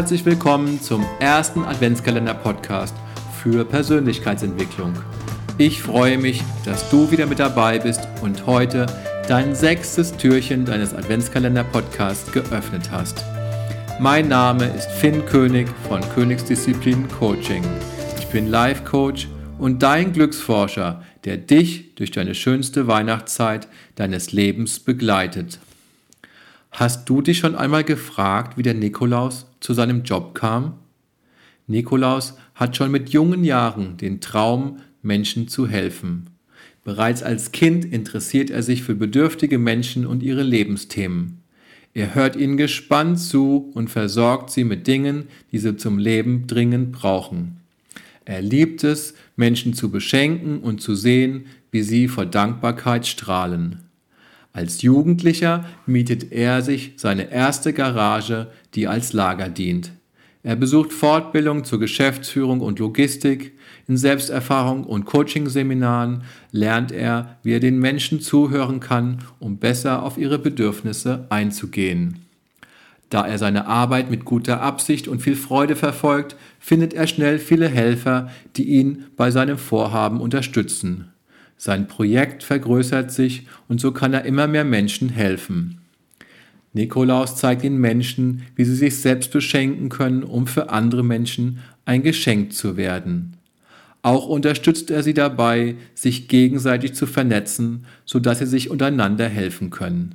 herzlich willkommen zum ersten Adventskalender-Podcast für Persönlichkeitsentwicklung. Ich freue mich, dass du wieder mit dabei bist und heute dein sechstes Türchen deines Adventskalender-Podcasts geöffnet hast. Mein Name ist Finn König von Königsdisziplin Coaching. Ich bin Life Coach und dein Glücksforscher, der dich durch deine schönste Weihnachtszeit deines Lebens begleitet. Hast du dich schon einmal gefragt, wie der Nikolaus zu seinem Job kam? Nikolaus hat schon mit jungen Jahren den Traum, Menschen zu helfen. Bereits als Kind interessiert er sich für bedürftige Menschen und ihre Lebensthemen. Er hört ihnen gespannt zu und versorgt sie mit Dingen, die sie zum Leben dringend brauchen. Er liebt es, Menschen zu beschenken und zu sehen, wie sie vor Dankbarkeit strahlen. Als Jugendlicher mietet er sich seine erste Garage, die als Lager dient. Er besucht Fortbildungen zur Geschäftsführung und Logistik. In Selbsterfahrung und Coachingseminaren lernt er, wie er den Menschen zuhören kann, um besser auf ihre Bedürfnisse einzugehen. Da er seine Arbeit mit guter Absicht und viel Freude verfolgt, findet er schnell viele Helfer, die ihn bei seinem Vorhaben unterstützen. Sein Projekt vergrößert sich und so kann er immer mehr Menschen helfen. Nikolaus zeigt den Menschen, wie sie sich selbst beschenken können, um für andere Menschen ein Geschenk zu werden. Auch unterstützt er sie dabei, sich gegenseitig zu vernetzen, sodass sie sich untereinander helfen können.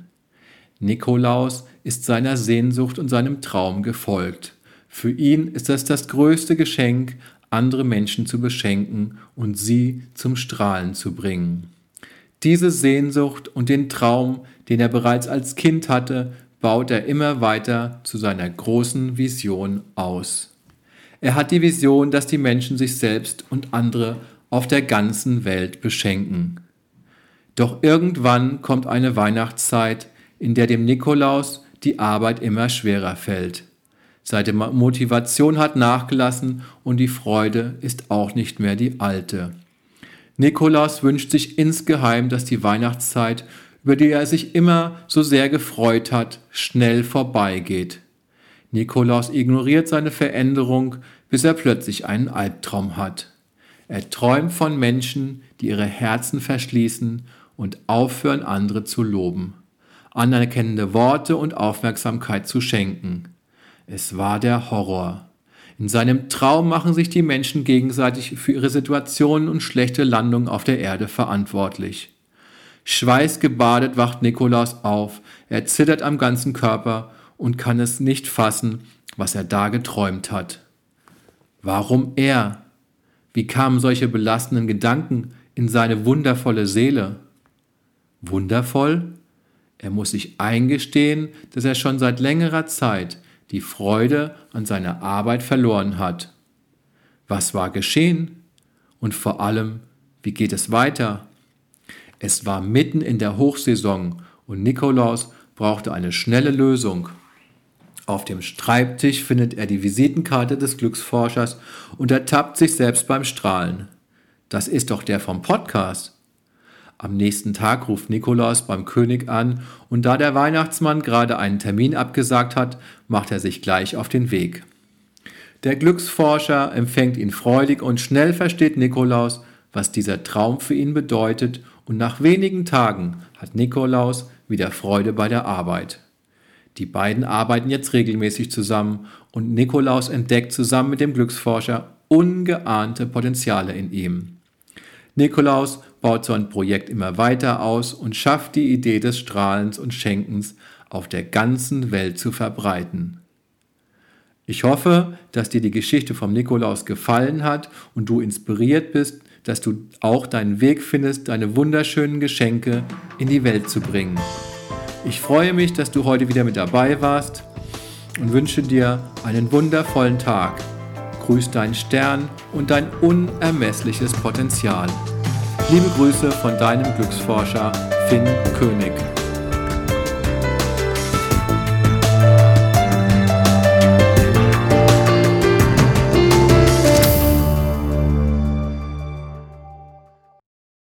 Nikolaus ist seiner Sehnsucht und seinem Traum gefolgt. Für ihn ist es das größte Geschenk, andere Menschen zu beschenken und sie zum Strahlen zu bringen. Diese Sehnsucht und den Traum, den er bereits als Kind hatte, baut er immer weiter zu seiner großen Vision aus. Er hat die Vision, dass die Menschen sich selbst und andere auf der ganzen Welt beschenken. Doch irgendwann kommt eine Weihnachtszeit, in der dem Nikolaus die Arbeit immer schwerer fällt. Seine Motivation hat nachgelassen und die Freude ist auch nicht mehr die alte. Nikolaus wünscht sich insgeheim, dass die Weihnachtszeit, über die er sich immer so sehr gefreut hat, schnell vorbeigeht. Nikolaus ignoriert seine Veränderung, bis er plötzlich einen Albtraum hat. Er träumt von Menschen, die ihre Herzen verschließen und aufhören, andere zu loben, anerkennende Worte und Aufmerksamkeit zu schenken. Es war der Horror. In seinem Traum machen sich die Menschen gegenseitig für ihre Situationen und schlechte Landungen auf der Erde verantwortlich. Schweißgebadet wacht Nikolaus auf, er zittert am ganzen Körper und kann es nicht fassen, was er da geträumt hat. Warum er? Wie kamen solche belastenden Gedanken in seine wundervolle Seele? Wundervoll? Er muss sich eingestehen, dass er schon seit längerer Zeit die Freude an seiner Arbeit verloren hat. Was war geschehen? Und vor allem, wie geht es weiter? Es war mitten in der Hochsaison und Nikolaus brauchte eine schnelle Lösung. Auf dem Schreibtisch findet er die Visitenkarte des Glücksforschers und ertappt sich selbst beim Strahlen. Das ist doch der vom Podcast. Am nächsten Tag ruft Nikolaus beim König an und da der Weihnachtsmann gerade einen Termin abgesagt hat, macht er sich gleich auf den Weg. Der Glücksforscher empfängt ihn freudig und schnell versteht Nikolaus, was dieser Traum für ihn bedeutet und nach wenigen Tagen hat Nikolaus wieder Freude bei der Arbeit. Die beiden arbeiten jetzt regelmäßig zusammen und Nikolaus entdeckt zusammen mit dem Glücksforscher ungeahnte Potenziale in ihm. Nikolaus baut sein Projekt immer weiter aus und schafft die Idee des Strahlens und Schenkens auf der ganzen Welt zu verbreiten. Ich hoffe, dass dir die Geschichte vom Nikolaus gefallen hat und du inspiriert bist, dass du auch deinen Weg findest, deine wunderschönen Geschenke in die Welt zu bringen. Ich freue mich, dass du heute wieder mit dabei warst und wünsche dir einen wundervollen Tag. Grüß deinen Stern und dein unermessliches Potenzial. Liebe Grüße von deinem Glücksforscher Finn König.